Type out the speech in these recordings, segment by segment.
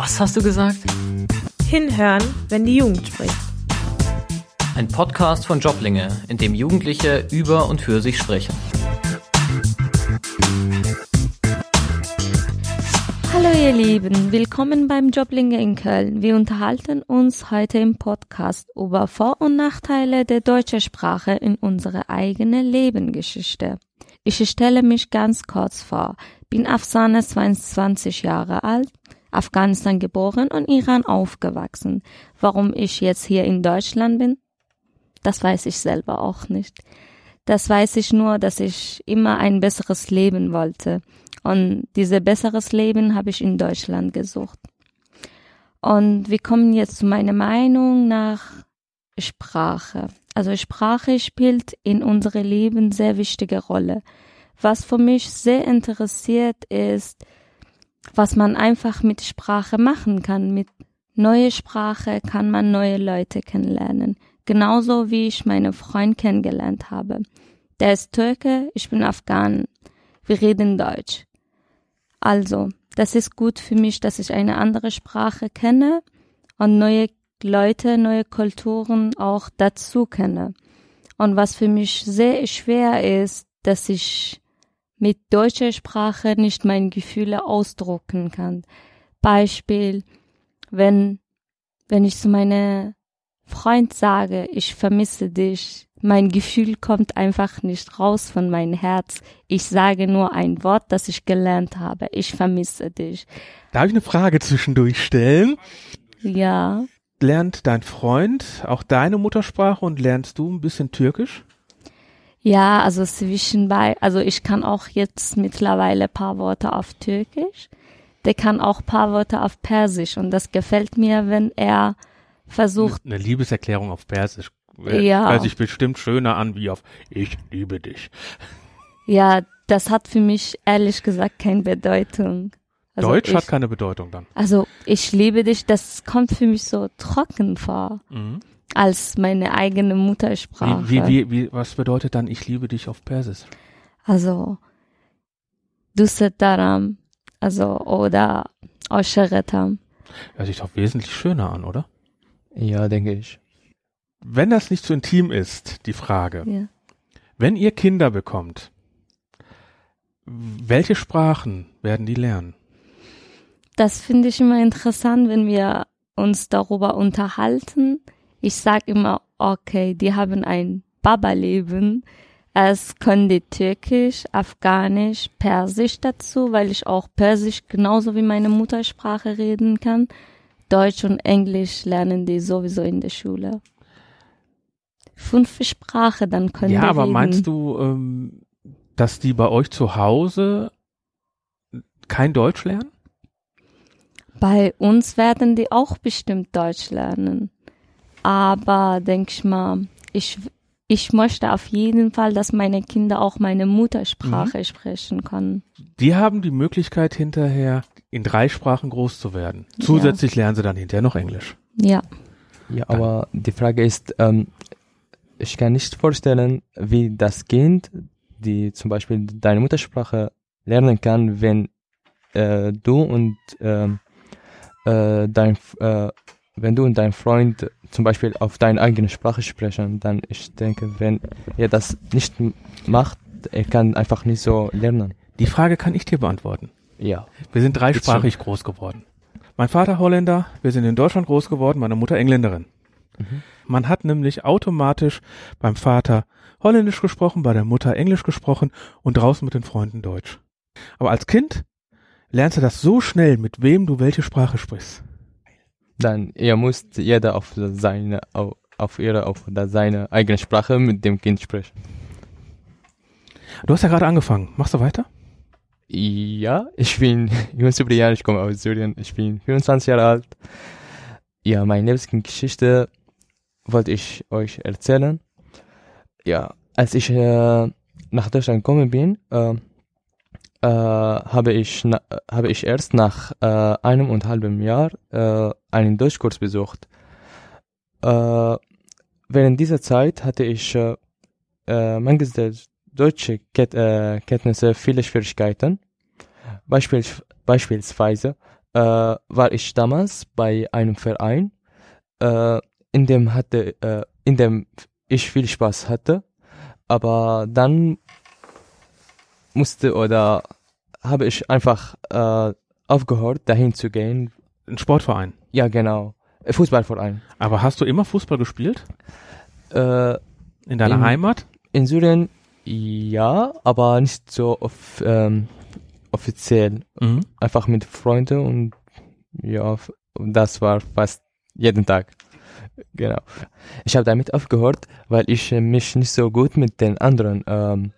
Was hast du gesagt? Hinhören, wenn die Jugend spricht. Ein Podcast von Joblinge, in dem Jugendliche über und für sich sprechen. Hallo ihr Lieben, willkommen beim Joblinge in Köln. Wir unterhalten uns heute im Podcast über Vor- und Nachteile der deutschen Sprache in unserer eigenen Lebensgeschichte. Ich stelle mich ganz kurz vor. Bin Afsane, 22 Jahre alt, Afghanistan geboren und Iran aufgewachsen. Warum ich jetzt hier in Deutschland bin? Das weiß ich selber auch nicht. Das weiß ich nur, dass ich immer ein besseres Leben wollte. Und dieses besseres Leben habe ich in Deutschland gesucht. Und wir kommen jetzt zu meiner Meinung nach Sprache. Also Sprache spielt in unserem Leben sehr wichtige Rolle. Was für mich sehr interessiert ist, was man einfach mit Sprache machen kann. Mit neue Sprache kann man neue Leute kennenlernen. Genauso wie ich meinen Freund kennengelernt habe. Der ist Türke, ich bin Afghan. Wir reden Deutsch. Also, das ist gut für mich, dass ich eine andere Sprache kenne und neue Leute, neue Kulturen auch dazu kenne. Und was für mich sehr schwer ist, dass ich mit deutscher Sprache nicht meine Gefühle ausdrucken kann. Beispiel, wenn, wenn ich zu meinem Freund sage, ich vermisse dich, mein Gefühl kommt einfach nicht raus von meinem Herz. Ich sage nur ein Wort, das ich gelernt habe. Ich vermisse dich. Darf ich eine Frage zwischendurch stellen? Ja. Lernt dein Freund auch deine Muttersprache und lernst du ein bisschen Türkisch? Ja, also zwischenbei, also ich kann auch jetzt mittlerweile paar Worte auf Türkisch. Der kann auch paar Worte auf Persisch und das gefällt mir, wenn er versucht. Eine Liebeserklärung auf Persisch. Ja. Hört sich bestimmt schöner an wie auf Ich liebe dich. Ja, das hat für mich ehrlich gesagt keine Bedeutung. Also Deutsch ich, hat keine Bedeutung dann. Also ich liebe dich, das kommt für mich so trocken vor. Mhm. Als meine eigene Muttersprache. Wie, wie, wie, was bedeutet dann ich liebe dich auf Persisch? Also Dusetaram, also oder Osheretam. Hört sich doch wesentlich schöner an, oder? Ja, denke ich. Wenn das nicht zu intim ist, die Frage. Ja. Wenn ihr Kinder bekommt, welche Sprachen werden die lernen? Das finde ich immer interessant, wenn wir uns darüber unterhalten. Ich sage immer, okay, die haben ein Baba-Leben. Es können die Türkisch, Afghanisch, Persisch dazu, weil ich auch Persisch genauso wie meine Muttersprache reden kann. Deutsch und Englisch lernen die sowieso in der Schule. Fünf Sprache, dann können ja, die Ja, aber reden. meinst du, ähm, dass die bei euch zu Hause kein Deutsch lernen? Bei uns werden die auch bestimmt Deutsch lernen. Aber denk ich mal, ich, ich möchte auf jeden Fall, dass meine Kinder auch meine Muttersprache mhm. sprechen können. Die haben die Möglichkeit hinterher in drei Sprachen groß zu werden. Zusätzlich ja. lernen sie dann hinterher noch Englisch. Ja. Ja, aber die Frage ist, ähm, ich kann nicht vorstellen, wie das Kind, die zum Beispiel deine Muttersprache lernen kann, wenn äh, du und ähm, äh, dein, äh, wenn du und dein Freund zum Beispiel auf deine eigene Sprache sprechen, dann ich denke, wenn er das nicht macht, er kann einfach nicht so lernen. Die Frage kann ich dir beantworten. Ja. Wir sind dreisprachig groß geworden. Mein Vater Holländer, wir sind in Deutschland groß geworden, meine Mutter Engländerin. Mhm. Man hat nämlich automatisch beim Vater Holländisch gesprochen, bei der Mutter Englisch gesprochen und draußen mit den Freunden Deutsch. Aber als Kind lernst du das so schnell, mit wem du welche Sprache sprichst. Dann ihr müsst jeder auf seine auf, auf ihre auf seine eigene Sprache mit dem Kind sprechen. Du hast ja gerade angefangen. Machst du weiter? Ja, ich bin Yunus Brian, ich komme aus Syrien, ich bin 24 Jahre alt. Ja, meine Lebensgeschichte wollte ich euch erzählen. Ja, als ich äh, nach Deutschland gekommen bin, äh, äh, habe ich habe ich erst nach äh, einem und halben Jahr äh, einen Deutschkurs besucht. Äh, während dieser Zeit hatte ich äh, äh, mangels der deutsche Ket Kenntnisse viele Schwierigkeiten. Beispiel, beispielsweise war ich damals bei einem Verein, in dem hatte, in dem ich viel Spaß hatte, aber dann musste oder habe ich einfach äh, aufgehört, dahin zu gehen. Ein Sportverein. Ja, genau. Äh, Fußballverein. Aber hast du immer Fußball gespielt? Äh, In deiner In- Heimat? in Syrien ja, aber nicht so off, ähm, offiziell. Mhm. Einfach mit Freunden und ja, das war fast jeden Tag. Genau. Ich habe damit aufgehört, weil ich äh, mich nicht so gut mit den anderen ähm,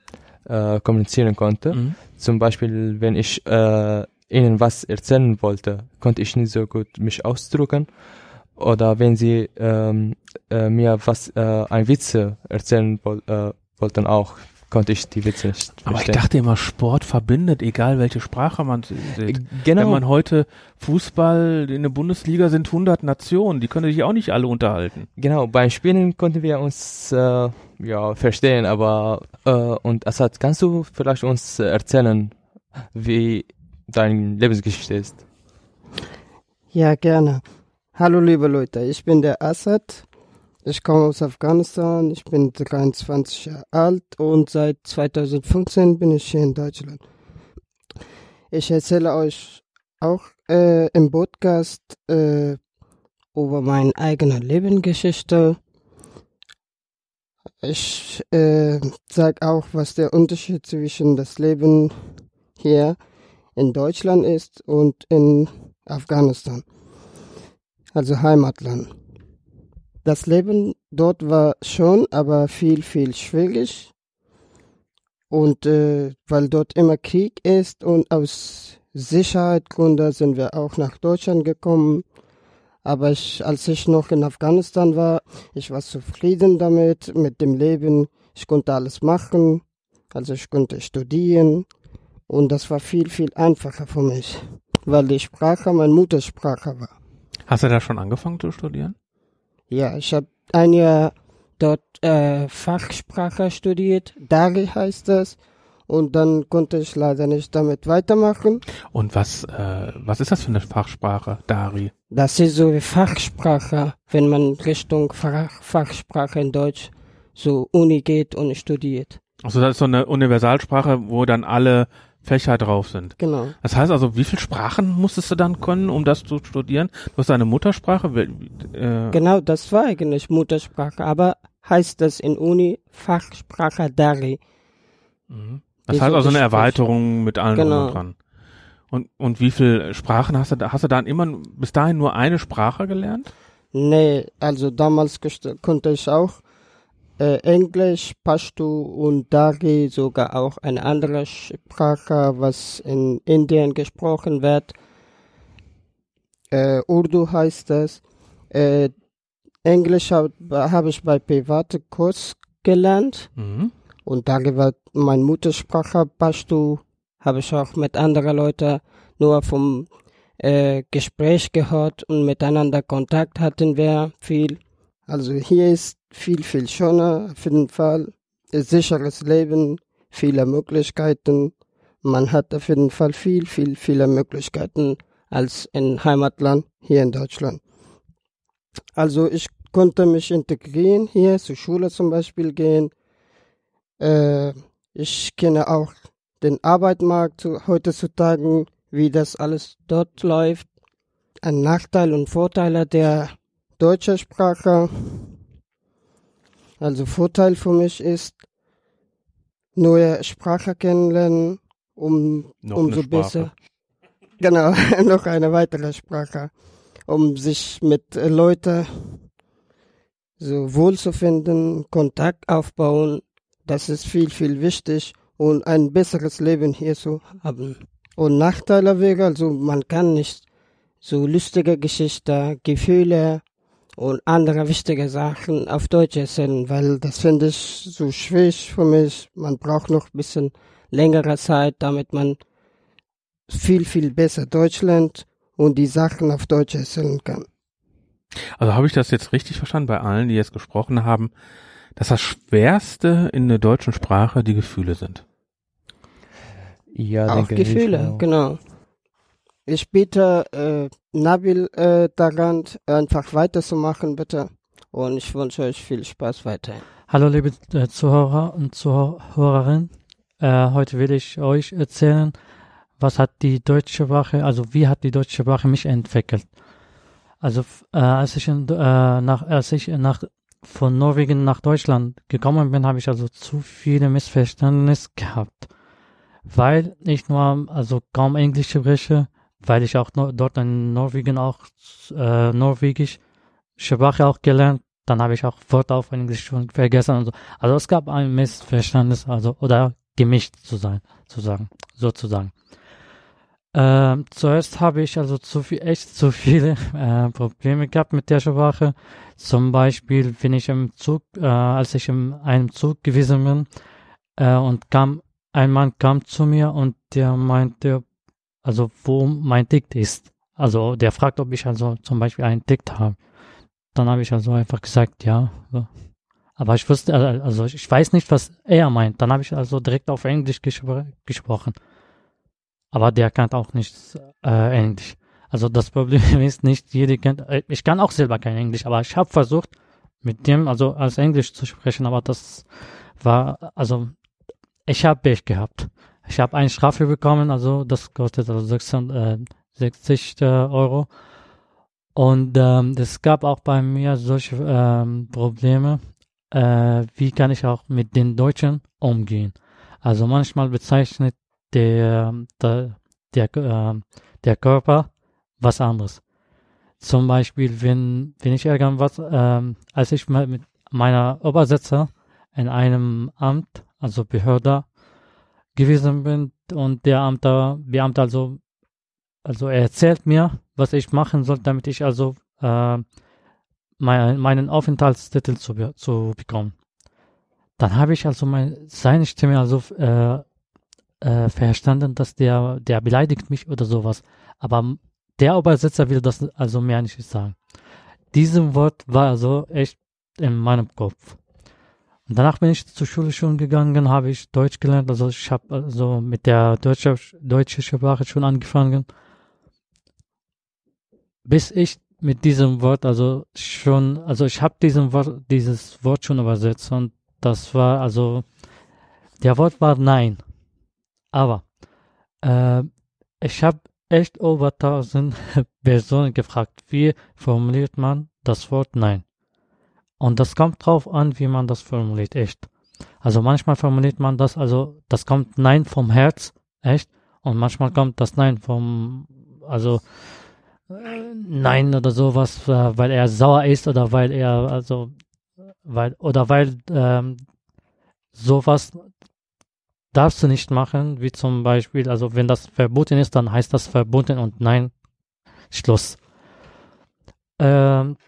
äh, kommunizieren konnte. Mhm. Zum Beispiel, wenn ich äh, ihnen was erzählen wollte, konnte ich nicht so gut mich ausdrücken. Oder wenn sie ähm, äh, mir was, äh, ein Witze erzählen äh, wollten auch, konnte ich die Witze Aber ich dachte immer, Sport verbindet, egal welche Sprache man sieht. Äh, genau, Wenn man heute Fußball in der Bundesliga sind 100 Nationen, die können sich auch nicht alle unterhalten. genau, beim Spielen konnten wir uns äh, ja verstehen, aber äh, und Assad, kannst du vielleicht uns äh, erzählen, wie deine Lebensgeschichte ist? Ja, gerne. Hallo liebe Leute, ich bin der Assad. Ich komme aus Afghanistan, ich bin 23 Jahre alt und seit 2015 bin ich hier in Deutschland. Ich erzähle euch auch äh, im Podcast äh, über meine eigene Lebensgeschichte. Ich äh, sage auch, was der Unterschied zwischen das Leben hier in Deutschland ist und in Afghanistan, also Heimatland. Das Leben dort war schon, aber viel, viel schwierig. Und äh, weil dort immer Krieg ist und aus Sicherheitsgründen sind wir auch nach Deutschland gekommen. Aber ich, als ich noch in Afghanistan war, ich war zufrieden damit, mit dem Leben. Ich konnte alles machen. Also ich konnte studieren. Und das war viel, viel einfacher für mich, weil die Sprache meine Muttersprache war. Hast du da schon angefangen zu studieren? Ja, ich habe ein Jahr dort äh, Fachsprache studiert, Dari heißt das. Und dann konnte ich leider nicht damit weitermachen. Und was, äh, was ist das für eine Fachsprache, Dari? Das ist so wie Fachsprache, wenn man Richtung Fach, Fachsprache in Deutsch so Uni geht und studiert. Also das ist so eine Universalsprache, wo dann alle Fächer drauf sind. Genau. Das heißt also, wie viele Sprachen musstest du dann können, um das zu studieren? Du hast deine Muttersprache, äh, Genau, das war eigentlich Muttersprache, aber heißt das in Uni Fachsprache Dari. Mhm. Das heißt so also eine. Erweiterung mit allen Genau. und dran. Und, und wie viele Sprachen hast du da? Hast du dann immer bis dahin nur eine Sprache gelernt? Nee, also damals konnte ich auch äh, Englisch, Pashto und Dari, sogar auch eine andere Sprache, was in Indien gesprochen wird. Äh, Urdu heißt das. Äh, Englisch habe hab ich bei privaten Kurs gelernt Mhm. und Dari war meine Muttersprache. Pashto habe ich auch mit anderen Leuten nur vom äh, Gespräch gehört und miteinander Kontakt hatten wir viel. Also hier ist viel, viel schöner, auf jeden Fall. Ein sicheres Leben, viele Möglichkeiten. Man hat auf jeden Fall viel, viel, viele Möglichkeiten als in Heimatland hier in Deutschland. Also ich konnte mich integrieren hier, zur Schule zum Beispiel gehen. Äh, ich kenne auch den Arbeitsmarkt zu, heutzutage, wie das alles dort läuft. Ein Nachteil und Vorteile der deutschen Sprache. Also Vorteil für mich ist, neue Sprache kennenlernen, um Noch umso besser. Genau, noch eine weitere Sprache, um sich mit äh, Leuten so wohlzufinden, Kontakt aufbauen. Das ist viel, viel wichtig und ein besseres Leben hier zu haben. Und Nachteile wäre, also man kann nicht so lustige Geschichten, Gefühle und andere wichtige Sachen auf Deutsch erzählen, weil das finde ich so schwierig für mich. Man braucht noch ein bisschen längere Zeit, damit man viel, viel besser Deutsch lernt und die Sachen auf Deutsch erzählen kann. Also habe ich das jetzt richtig verstanden bei allen, die jetzt gesprochen haben, dass das Schwerste in der deutschen Sprache die Gefühle sind. Ja, auch denke ich Gefühle, auch. genau. Ich bitte äh, Nabil äh, daran, einfach weiterzumachen, bitte. Und ich wünsche euch viel Spaß weiterhin. Hallo liebe äh, Zuhörer und Zuhörerinnen. Äh, heute will ich euch erzählen, was hat die deutsche Sprache, also wie hat die deutsche Sprache mich entwickelt. Also äh, als ich in, äh, nach als ich nach von Norwegen nach Deutschland gekommen bin, habe ich also zu viele Missverständnisse gehabt, weil ich nur also kaum Englisch spreche, weil ich auch dort in Norwegen auch äh, Norwegisch Sprache auch gelernt, dann habe ich auch Wörter auf Englisch schon vergessen und so. Also es gab ein Missverständnis, also oder gemischt zu sein, zu sagen, sozusagen. Ähm, zuerst habe ich also zu viel, echt zu viele äh, Probleme gehabt mit der Sprache. Zum Beispiel, wenn ich im Zug, äh, als ich in einem Zug gewesen bin äh, und kam, ein Mann kam zu mir und der meinte, also wo mein Dikt ist. Also der fragt, ob ich also zum Beispiel einen Dikt habe. Dann habe ich also einfach gesagt, ja. Aber ich wusste, also ich weiß nicht, was er meint. Dann habe ich also direkt auf Englisch gespr gesprochen aber der kann auch nicht äh, Englisch. Also das Problem ist nicht, jeder kennt, äh, ich kann auch selber kein Englisch, aber ich habe versucht, mit dem also als Englisch zu sprechen, aber das war, also ich habe Pech gehabt. Ich habe eine Strafe bekommen, also das kostet also 60 äh, Euro. Und ähm, es gab auch bei mir solche ähm, Probleme, äh, wie kann ich auch mit den Deutschen umgehen. Also manchmal bezeichnet der, der, der, äh, der Körper was anderes. Zum Beispiel, wenn, wenn ich irgendwas, äh, als ich mit meiner Übersetzer in einem Amt, also Behörde, gewesen bin und der Amter, Beamte also, also er erzählt mir, was ich machen soll, damit ich also äh, mein, meinen Aufenthaltstitel zu, zu bekommen. Dann habe ich also mein, seine Stimme also äh, äh, verstanden, dass der, der beleidigt mich oder sowas. Aber der Übersetzer will das also mehr nicht sagen. Diesem Wort war also echt in meinem Kopf. Danach bin ich zur Schule schon gegangen, habe ich Deutsch gelernt, also ich habe also mit der deutschen deutsche Sprache schon angefangen. Bis ich mit diesem Wort also schon, also ich habe diesem Wort, dieses Wort schon übersetzt und das war also, der Wort war Nein. Aber äh, ich habe echt über 1000 Personen gefragt, wie formuliert man das Wort Nein? Und das kommt drauf an, wie man das formuliert, echt. Also manchmal formuliert man das, also das kommt Nein vom Herz, echt. Und manchmal kommt das Nein vom, also äh, Nein oder sowas, äh, weil er sauer ist oder weil er, also, weil, oder weil ähm, sowas darfst du nicht machen, wie zum Beispiel, also wenn das verboten ist, dann heißt das verboten und nein, Schluss. Ähm,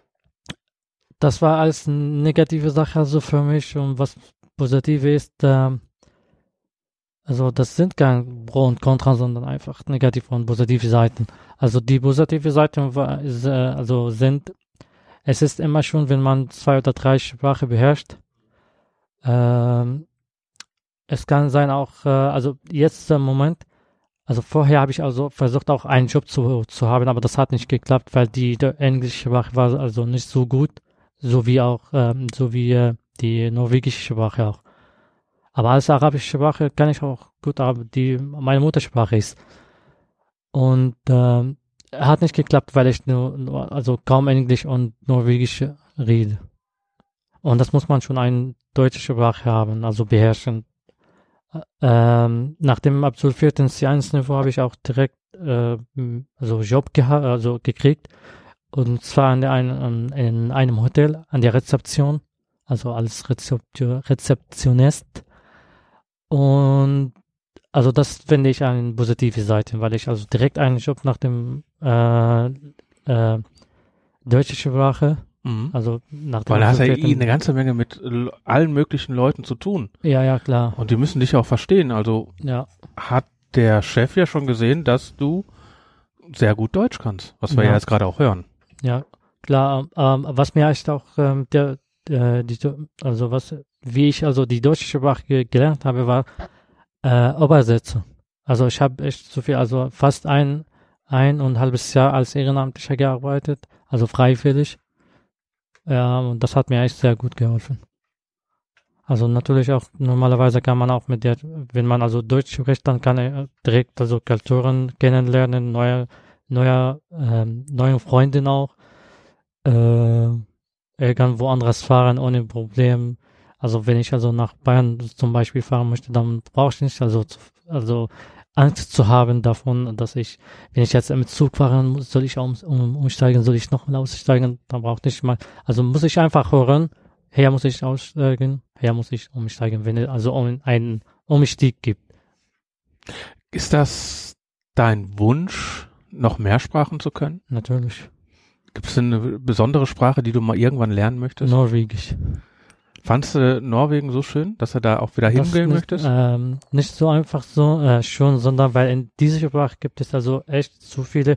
das war alles negative Sache also für mich. Und was positiv ist, ähm, also das sind kein Pro und Contra, sondern einfach negative und positive Seiten. Also die positive Seiten war, ist, äh, also sind, es ist immer schon, wenn man zwei oder drei Sprachen beherrscht, ähm, es kann sein auch, äh, also jetzt im Moment, also vorher habe ich also versucht auch einen Job zu, zu haben, aber das hat nicht geklappt, weil die, die englische Sprache war also nicht so gut, so wie auch, ähm, so wie äh, die norwegische Sprache auch. Aber als arabische Sprache kann ich auch gut, aber die meine Muttersprache ist. Und ähm, hat nicht geklappt, weil ich nur, nur also kaum Englisch und Norwegisch rede. Und das muss man schon eine deutsche Sprache haben, also beherrschen. Ähm, nach dem absolvierten C1-Niveau habe ich auch direkt äh, also Job also gekriegt. Und zwar in, ein, in einem Hotel an der Rezeption, also als Rezeptionist. Und also das finde ich eine positive Seite, weil ich also direkt einen Job nach dem äh, äh, deutsche Sprache Mhm. Also nach Weil da hast du ja eh eine ganze Menge mit allen möglichen Leuten zu tun. Ja, ja, klar. Und die müssen dich auch verstehen. Also ja. hat der Chef ja schon gesehen, dass du sehr gut Deutsch kannst, was wir ja, ja jetzt gerade auch hören. Ja, klar. Ähm, was mir echt auch ähm, der, äh, die, also was, wie ich also die deutsche Sprache gelernt habe, war äh, Übersetzen. Also ich habe echt so viel, also fast ein ein und ein halbes Jahr als Ehrenamtlicher gearbeitet, also freiwillig. Ja, und das hat mir echt sehr gut geholfen. Also natürlich auch, normalerweise kann man auch mit der, wenn man also Deutsch spricht, dann kann er direkt also Kulturen kennenlernen, neue, neue, ähm, neue Freundin auch, äh, irgendwo anderes fahren ohne Problem. Also wenn ich also nach Bayern zum Beispiel fahren möchte, dann brauche ich nicht also, also Angst zu haben davon, dass ich, wenn ich jetzt mit Zug fahren muss, soll ich um, um, umsteigen, soll ich nochmal aussteigen, dann brauche ich mal, also muss ich einfach hören, her muss ich aussteigen, her muss ich umsteigen, wenn es also einen Umstieg gibt. Ist das dein Wunsch, noch mehr Sprachen zu können? Natürlich. Gibt es eine besondere Sprache, die du mal irgendwann lernen möchtest? Norwegisch. Fandst du Norwegen so schön, dass du da auch wieder hingehen nicht, möchtest? Ähm, nicht so einfach so äh, schon, sondern weil in dieser Sprache gibt es also echt zu viele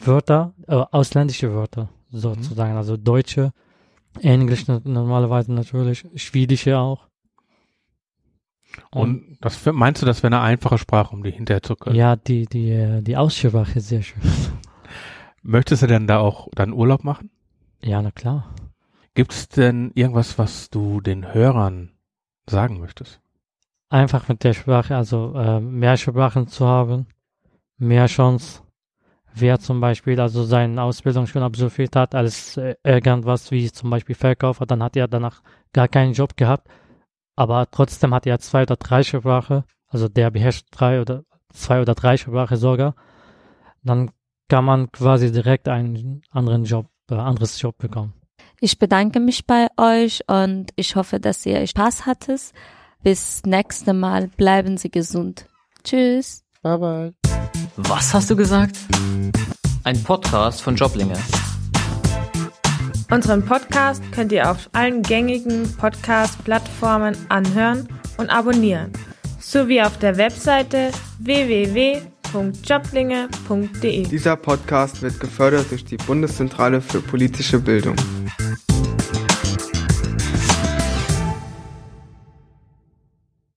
Wörter, äh, ausländische Wörter sozusagen, mhm. also deutsche, Englisch normalerweise natürlich, Schwedische auch. Und, Und das meinst du, das wäre eine einfache Sprache, um die hinterher zu können? Ja, die, die, die Aussprache ist sehr schön. Möchtest du denn da auch dann Urlaub machen? Ja, na klar. Gibt es denn irgendwas, was du den Hörern sagen möchtest? Einfach mit der Sprache, also äh, mehr Sprachen zu haben, mehr Chance. Wer zum Beispiel also seine Ausbildung schon absolviert hat, als äh, irgendwas wie zum Beispiel Verkäufer, dann hat er danach gar keinen Job gehabt, aber trotzdem hat er zwei oder drei Sprachen, also der beherrscht drei oder zwei oder drei Sprachen sogar, dann kann man quasi direkt einen anderen Job, äh, anderes Job bekommen. Ich bedanke mich bei euch und ich hoffe, dass ihr Spaß hattet. Bis nächste Mal. Bleiben Sie gesund. Tschüss. Bye bye. Was hast du gesagt? Ein Podcast von Joblinge. Unseren Podcast könnt ihr auf allen gängigen Podcast-Plattformen anhören und abonnieren, sowie auf der Webseite www.joblinge.de. Dieser Podcast wird gefördert durch die Bundeszentrale für politische Bildung.